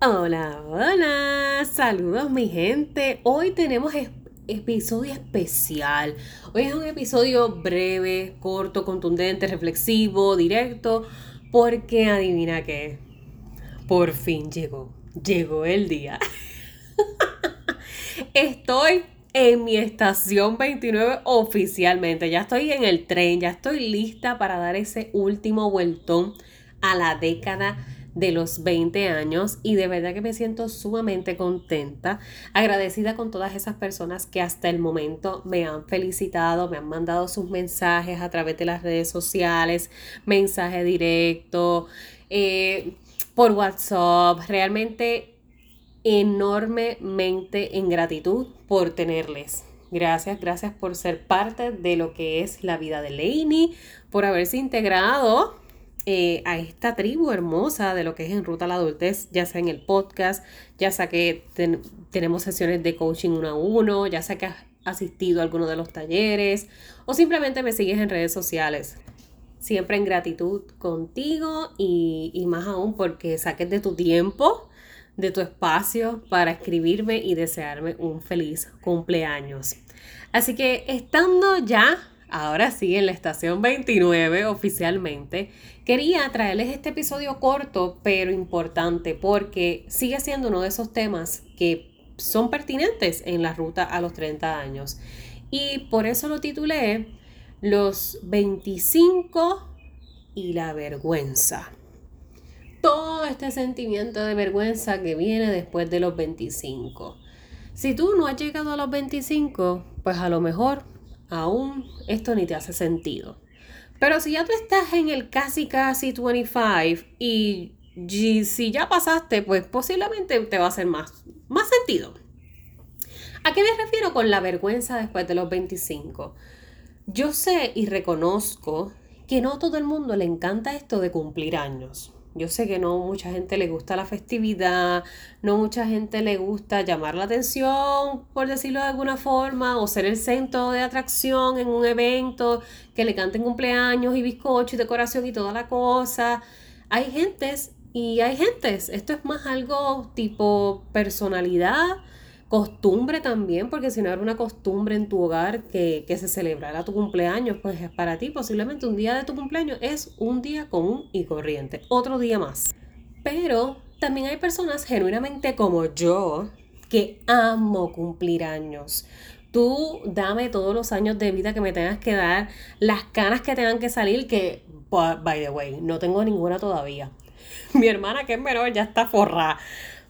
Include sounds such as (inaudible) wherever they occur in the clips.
Hola, hola, saludos mi gente. Hoy tenemos episodio especial. Hoy es un episodio breve, corto, contundente, reflexivo, directo, porque adivina qué, por fin llegó, llegó el día. (laughs) Estoy en mi estación 29 oficialmente, ya estoy en el tren, ya estoy lista para dar ese último vueltón a la década de los 20 años y de verdad que me siento sumamente contenta, agradecida con todas esas personas que hasta el momento me han felicitado, me han mandado sus mensajes a través de las redes sociales, mensaje directo, eh, por WhatsApp, realmente enormemente en gratitud por tenerles. Gracias, gracias por ser parte de lo que es la vida de Lainey, por haberse integrado eh, a esta tribu hermosa de lo que es en Ruta a la Adultez, ya sea en el podcast, ya sea que tenemos sesiones de coaching uno a uno, ya sea que has asistido a alguno de los talleres o simplemente me sigues en redes sociales. Siempre en gratitud contigo y, y más aún porque saques de tu tiempo, de tu espacio para escribirme y desearme un feliz cumpleaños. Así que estando ya ahora sí, en la estación 29 oficialmente, quería traerles este episodio corto pero importante porque sigue siendo uno de esos temas que son pertinentes en la ruta a los 30 años. Y por eso lo titulé Los 25 y la vergüenza. Todo este sentimiento de vergüenza que viene después de los 25. Si tú no has llegado a los 25, pues a lo mejor aún esto ni te hace sentido. Pero si ya tú estás en el casi casi 25 y si ya pasaste, pues posiblemente te va a hacer más, más sentido. ¿A qué me refiero con la vergüenza después de los 25? Yo sé y reconozco que no todo el mundo le encanta esto de cumplir años. Yo sé que no mucha gente le gusta la festividad, no mucha gente le gusta llamar la atención, por decirlo de alguna forma, o ser el centro de atracción en un evento, que le canten cumpleaños y bizcocho y decoración y toda la cosa. Hay gentes y hay gentes. Esto es más algo tipo personalidad costumbre también, porque si no era una costumbre en tu hogar que, se celebrara tu cumpleaños, pues es para ti posiblemente un día de tu cumpleaños es un día común y corriente, otro día más. Pero también hay personas genuinamente como yo que amo cumplir años. Tú dame todos los años de vida que me tengas que dar, las canas que tengan que salir, que, by the way, no tengo ninguna todavía. Mi hermana que es menor ya está forrada,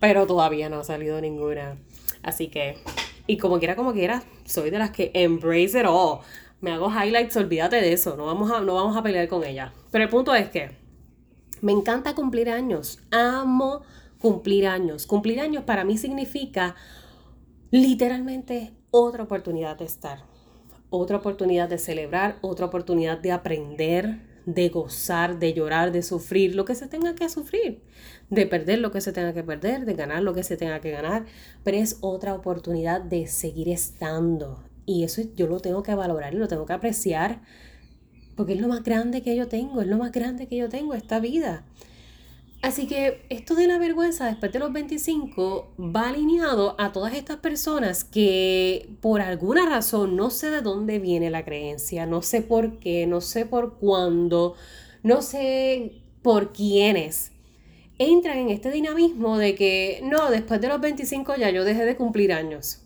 pero todavía no ha salido ninguna. Así que, y como quiera, como quiera, soy de las que embrace it all. Me hago highlights, olvídate de eso, no vamos a, no vamos a pelear con ella. Pero el punto es que me encanta cumplir años, amo cumplir años. Cumplir años para mí significa literalmente otra oportunidad de estar, otra oportunidad de celebrar, otra oportunidad de aprender, de gozar, de llorar, de sufrir lo que se tenga que sufrir, de perder lo que se tenga que perder, de ganar lo que se tenga que ganar, pero es otra oportunidad de seguir estando. Y eso yo lo tengo que valorar y lo tengo que apreciar, porque es lo más grande que yo tengo, es lo más grande que yo tengo, esta vida. Así que esto de la vergüenza después de los 25 va alineado a todas estas personas que por alguna razón no sé de dónde viene la creencia, no sé por qué, no sé por cuándo, no sé por quiénes entran en este dinamismo de que no, después de los 25 ya yo dejé de cumplir años.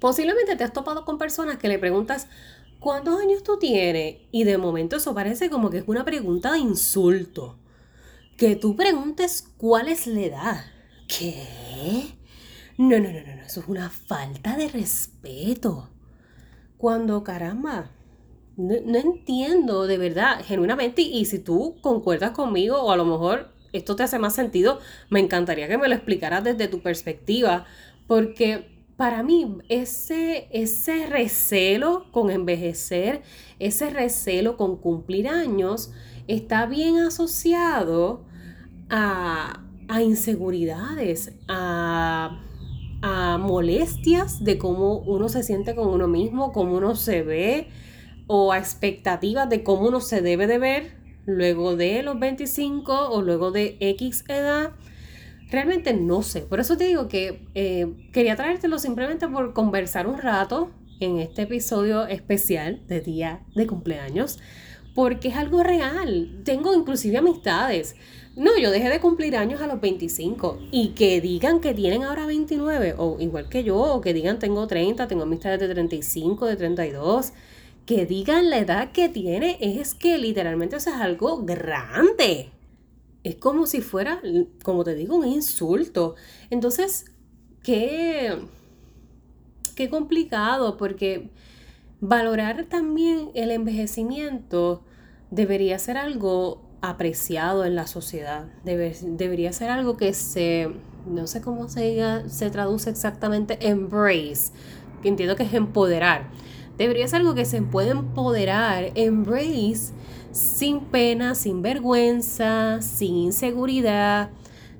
Posiblemente te has topado con personas que le preguntas ¿cuántos años tú tienes? Y de momento eso parece como que es una pregunta de insulto que tú preguntes cuál es la edad. ¿Qué? No, no, no, no, no, eso es una falta de respeto. Cuando, caramba, no, entiendo de verdad, genuinamente, y si tú concuerdas conmigo o a lo mejor esto te hace más sentido, me encantaría que me lo explicaras desde tu perspectiva, porque para mí ese, ese recelo con envejecer, ese recelo con cumplir años, está bien asociado a, inseguridades, a, a molestias de cómo uno se siente con uno mismo, cómo uno se ve, o a expectativas de cómo uno se debe de ver luego de los 25 o luego de X edad. Realmente no sé. Por eso te digo que eh, quería traértelo simplemente por conversar un rato en este episodio especial de día de cumpleaños, porque es algo real. Tengo inclusive amistades. No, yo dejé de cumplir años a los 25 y que digan que tienen ahora 29 o igual que yo, o que digan tengo 30, tengo amistades de 35, de 32, que digan la edad que tiene, es que literalmente eso es algo grande. Es como si fuera, como te digo, un insulto. Entonces, qué, qué complicado, porque valorar también el envejecimiento debería ser algo apreciado en la sociedad. debería ser algo que se, no sé cómo se, diga, se traduce exactamente, embrace, que entiendo que es empoderar. Debería ser algo que se puede empoderar, embrace, sin pena, sin vergüenza, sin inseguridad,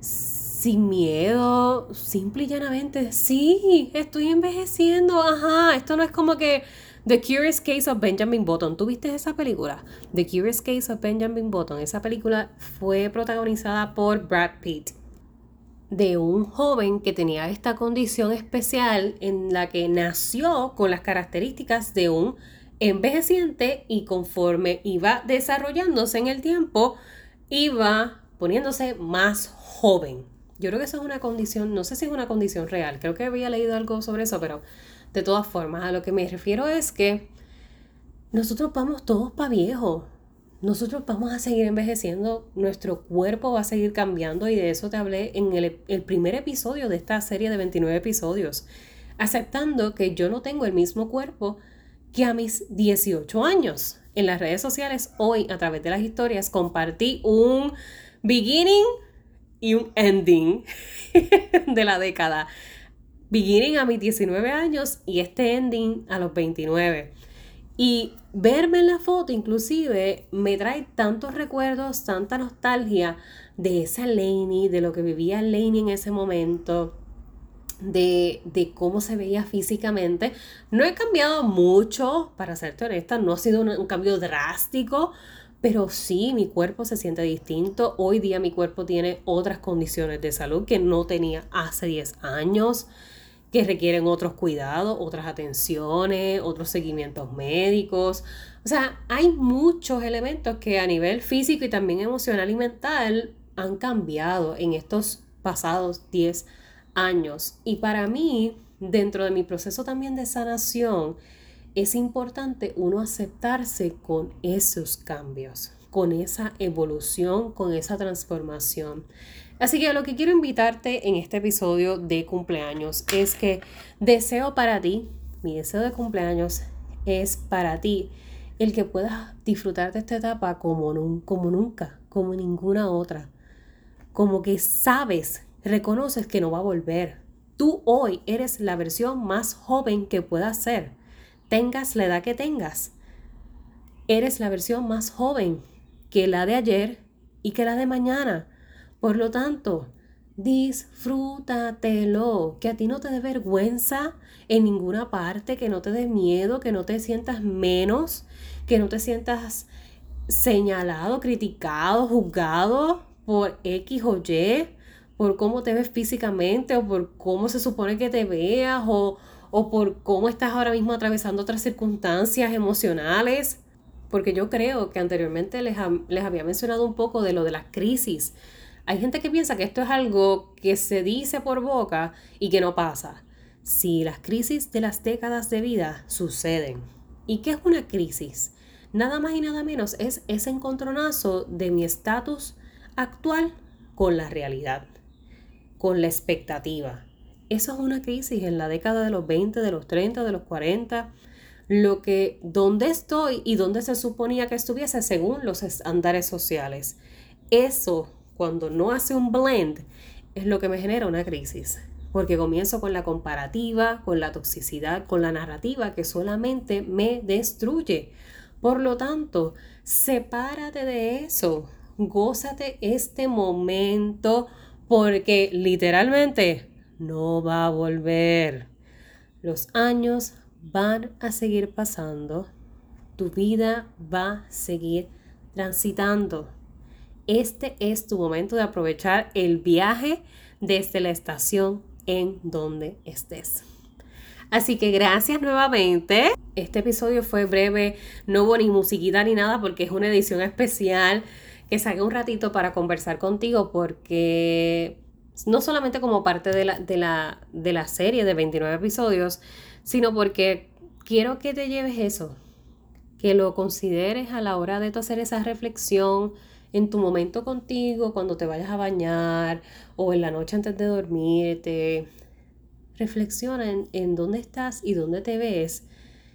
sin miedo, simple y llanamente, sí, estoy envejeciendo, ajá, esto no es como que The Curious Case of Benjamin Button. ¿Tú viste esa película? The Curious Case of Benjamin Button. Esa película fue protagonizada por Brad Pitt. De un joven que tenía esta condición especial en la que nació con las características de un envejeciente y conforme iba desarrollándose en el tiempo, iba poniéndose más joven. Yo creo que eso es una condición, no sé si es una condición real, creo que había leído algo sobre eso, pero de todas formas, a lo que me refiero es que nosotros vamos todos para viejo. Nosotros vamos a seguir envejeciendo, nuestro cuerpo va a seguir cambiando y de eso te hablé en el, el primer episodio de esta serie de 29 episodios, aceptando que yo no tengo el mismo cuerpo que a mis 18 años. En las redes sociales hoy, a través de las historias, compartí un beginning y un ending (laughs) de la década beginning a mis 19 años y este ending a los 29. Y verme en la foto inclusive me trae tantos recuerdos, tanta nostalgia de esa Lainey, de lo que vivía Lainey en ese momento, de, de, cómo se veía físicamente. No he cambiado mucho, para serte honesta, no ha sido un, un, cambio drástico, pero sí mi cuerpo se siente distinto. Hoy día mi cuerpo tiene otras condiciones de salud que no tenía hace 10 años que requieren otros cuidados, otras atenciones, otros seguimientos médicos. O sea, hay muchos elementos que a nivel físico y también emocional y mental han cambiado en estos pasados 10 años. Y para mí, dentro de mi proceso también de sanación, es importante uno aceptarse con esos cambios, con esa evolución, con esa transformación. Así que lo que quiero invitarte en este episodio de cumpleaños es que deseo para ti, mi deseo de cumpleaños es para ti el que puedas disfrutar de esta etapa como, como nunca, como ninguna otra. Como que sabes, reconoces que no va a volver. Tú hoy eres la versión más joven que puedas ser. Tengas la edad que tengas. Eres la versión más joven que la de ayer y que la de mañana por lo tanto, disfrútatelo, que a ti no te dé vergüenza en ninguna parte, que no te dé miedo, que no te sientas menos, que no te sientas señalado, criticado, juzgado por X o Y, por cómo te ves físicamente o por cómo se supone que te veas o, o por cómo estás ahora mismo atravesando otras circunstancias emocionales. Porque yo creo que anteriormente les, les había mencionado un poco de lo de las crisis hay gente que piensa que esto es algo que se dice por boca y que no pasa. Sí, las crisis de las décadas de vida suceden. ¿Y qué es una crisis? Nada más y nada menos es ese encontronazo de mi estatus actual con la realidad, con la expectativa. Eso es una crisis en la década de los 20, de los 30, de los 40, lo que dónde estoy y dónde se suponía que estuviese según los estándares sociales. Eso cuando no hace un blend, es lo que me genera una crisis. Porque comienzo con la comparativa, con la toxicidad, con la narrativa que solamente me destruye. Por lo tanto, sepárate de eso. Gózate este momento porque literalmente no va a volver. Los años van a seguir pasando. Tu vida va a seguir transitando este es tu momento de aprovechar el viaje desde la estación en donde estés. Así que gracias nuevamente. Este episodio fue breve, no hubo ni musiquita ni nada porque es una edición especial que saqué un ratito para conversar contigo porque no solamente como parte de la, de la, de la serie de 29 episodios, sino porque quiero que te lleves eso, que lo consideres a la hora de tu hacer esa reflexión en tu momento contigo, cuando te vayas a bañar o en la noche antes de dormirte. Reflexiona en, en dónde estás y dónde te ves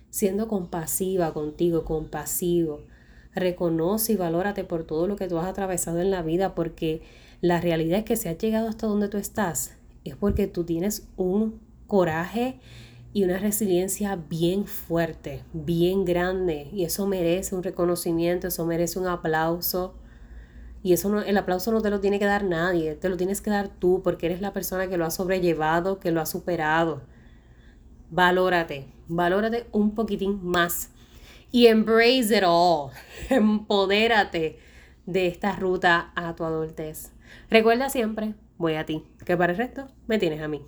siendo compasiva contigo, compasivo. Reconoce y valórate por todo lo que tú has atravesado en la vida, porque la realidad es que si has llegado hasta donde tú estás, es porque tú tienes un coraje y una resiliencia bien fuerte, bien grande, y eso merece un reconocimiento, eso merece un aplauso. Y eso no, el aplauso no te lo tiene que dar nadie, te lo tienes que dar tú porque eres la persona que lo ha sobrellevado, que lo ha superado. Valórate, valórate un poquitín más y embrace it all. (laughs) Empodérate de esta ruta a tu adultez. Recuerda siempre, voy a ti, que para el resto me tienes a mí.